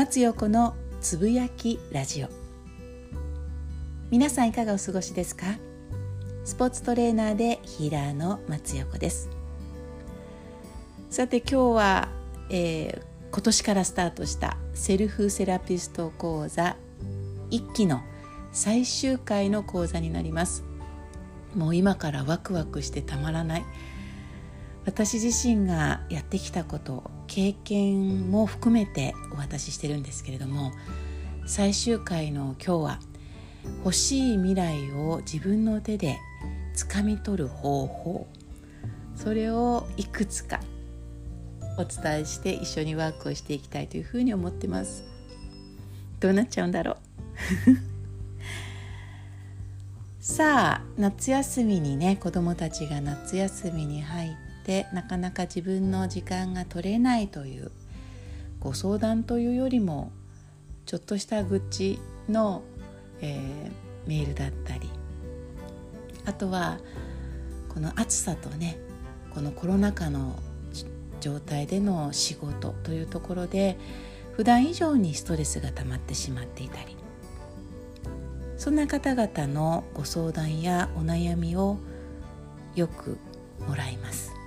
松陽子のつぶやきラジオ。皆さんいかがお過ごしですか？スポーツトレーナーでヒーラーの松陽子です。さて今日は、えー、今年からスタートしたセルフセラピスト講座1期の最終回の講座になります。もう今からワクワクしてたまらない。私自身がやってきたこと経験も含めてお渡ししてるんですけれども最終回の今日は欲しい未来を自分の手で掴み取る方法それをいくつかお伝えして一緒にワークをしていきたいというふうに思ってます。どうなっちゃうんだろう？さあ夏休みにね子どもたちが夏休みに入ってなかなか自分の時間が取れないというご相談というよりもちょっとした愚痴の、えー、メールだったりあとはこの暑さとねこのコロナ禍の状態での仕事というところで普段以上にストレスが溜まってしまっていたりそんな方々のご相談やお悩みをよくもらいます。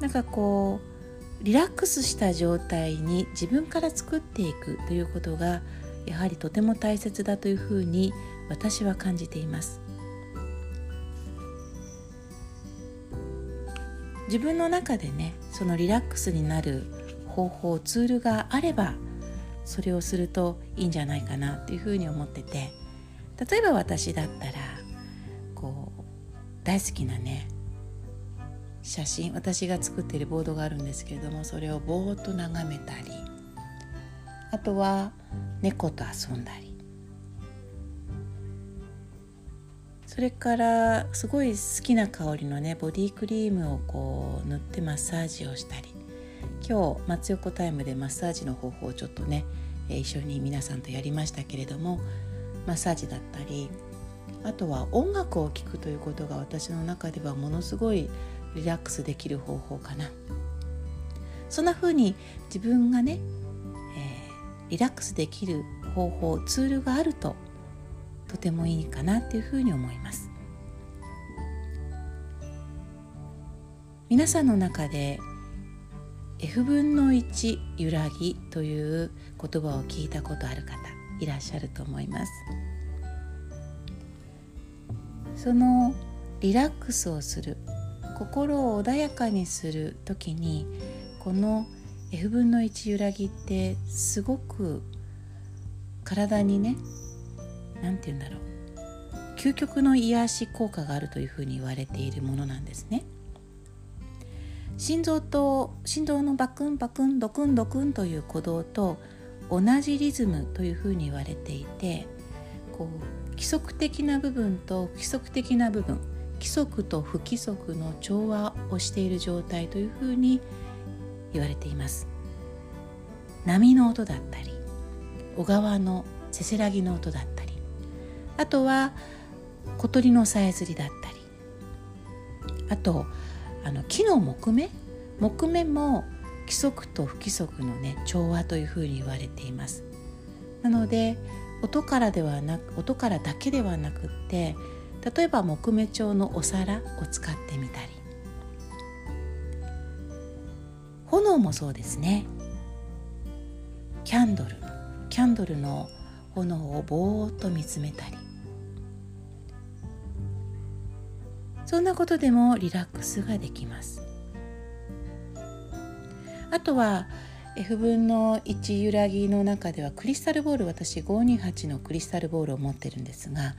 なんかこうリラックスした状態に自分から作っていくということがやはりとても大切だというふうに私は感じています。自分の中でねそのリラックスになる方法ツールがあればそれをするといいんじゃないかなっていうふうに思ってて。例えば私だったらこう大好きなね写真私が作っているボードがあるんですけれどもそれをぼーっと眺めたりあとは猫と遊んだり。それからすごい好きな香りのねボディクリームをこう塗ってマッサージをしたり。今日松横タイムでマッサージの方法をちょっとね一緒に皆さんとやりましたけれどもマッサージだったり。あとは音楽を聴くということが私の中ではものすごいリラックスできる方法かな。そんな風に自分がね、えー、リラックスできる方法ツールがあるととてもいいかなっていうふうに思います。皆さんの中で F 分の1揺らぎという言葉を聞いたことある方いらっしゃると思います。そのリラックスをする心を穏やかにする時にこの F 分の1揺らぎってすごく体にね何て言うんだろう究極の癒し効果があるというふうに言われているものなんですね。心臓と心臓のバクンバクンドクンドクンという鼓動と同じリズムというふうに言われていてこう規則的な部分と規則的な部分規則と不規則の調和をしている状態というふうに言われています。波の音だったり小川のせせらぎの音だったりあとは小鳥のさえずりだったりあとあの木の木目木目も規則と不規則のね調和というふうに言われています。なので音からではなく音からだけではなくって例えば木目調のお皿を使ってみたり。炎もそうですね。キャンドル。キャンドルの炎をぼーっと見つめたり。そんなことでもリラックスができます。あとは F 分の1揺らぎの中ではクリスタルボール私528のクリスタルボールを持ってるんですが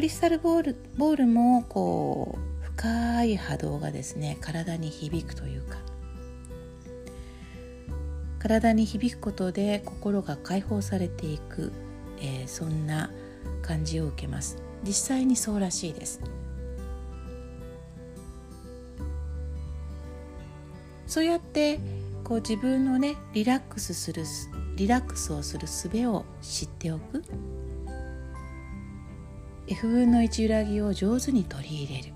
クリスタルボールボールもこう深い波動がですね体に響くというか。体に響くことで心が解放されていく、えー、そんな感じを受けます。実際にそうらしいです。そうやってこう自分のねリラックスするリラックスをする術を知っておく。F 分の1揺らぎを上手に取り入れる。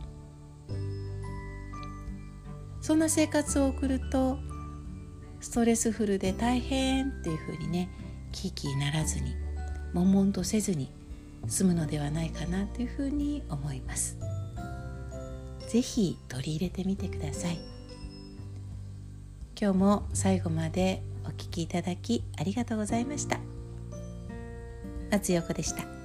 そんな生活を送るとストレスフルで大変っていう風にねキーキーならずに悶々とせずに済むのではないかなというふうに思います。是非取り入れてみてください。今日も最後までお聴きいただきありがとうございました。松横でした。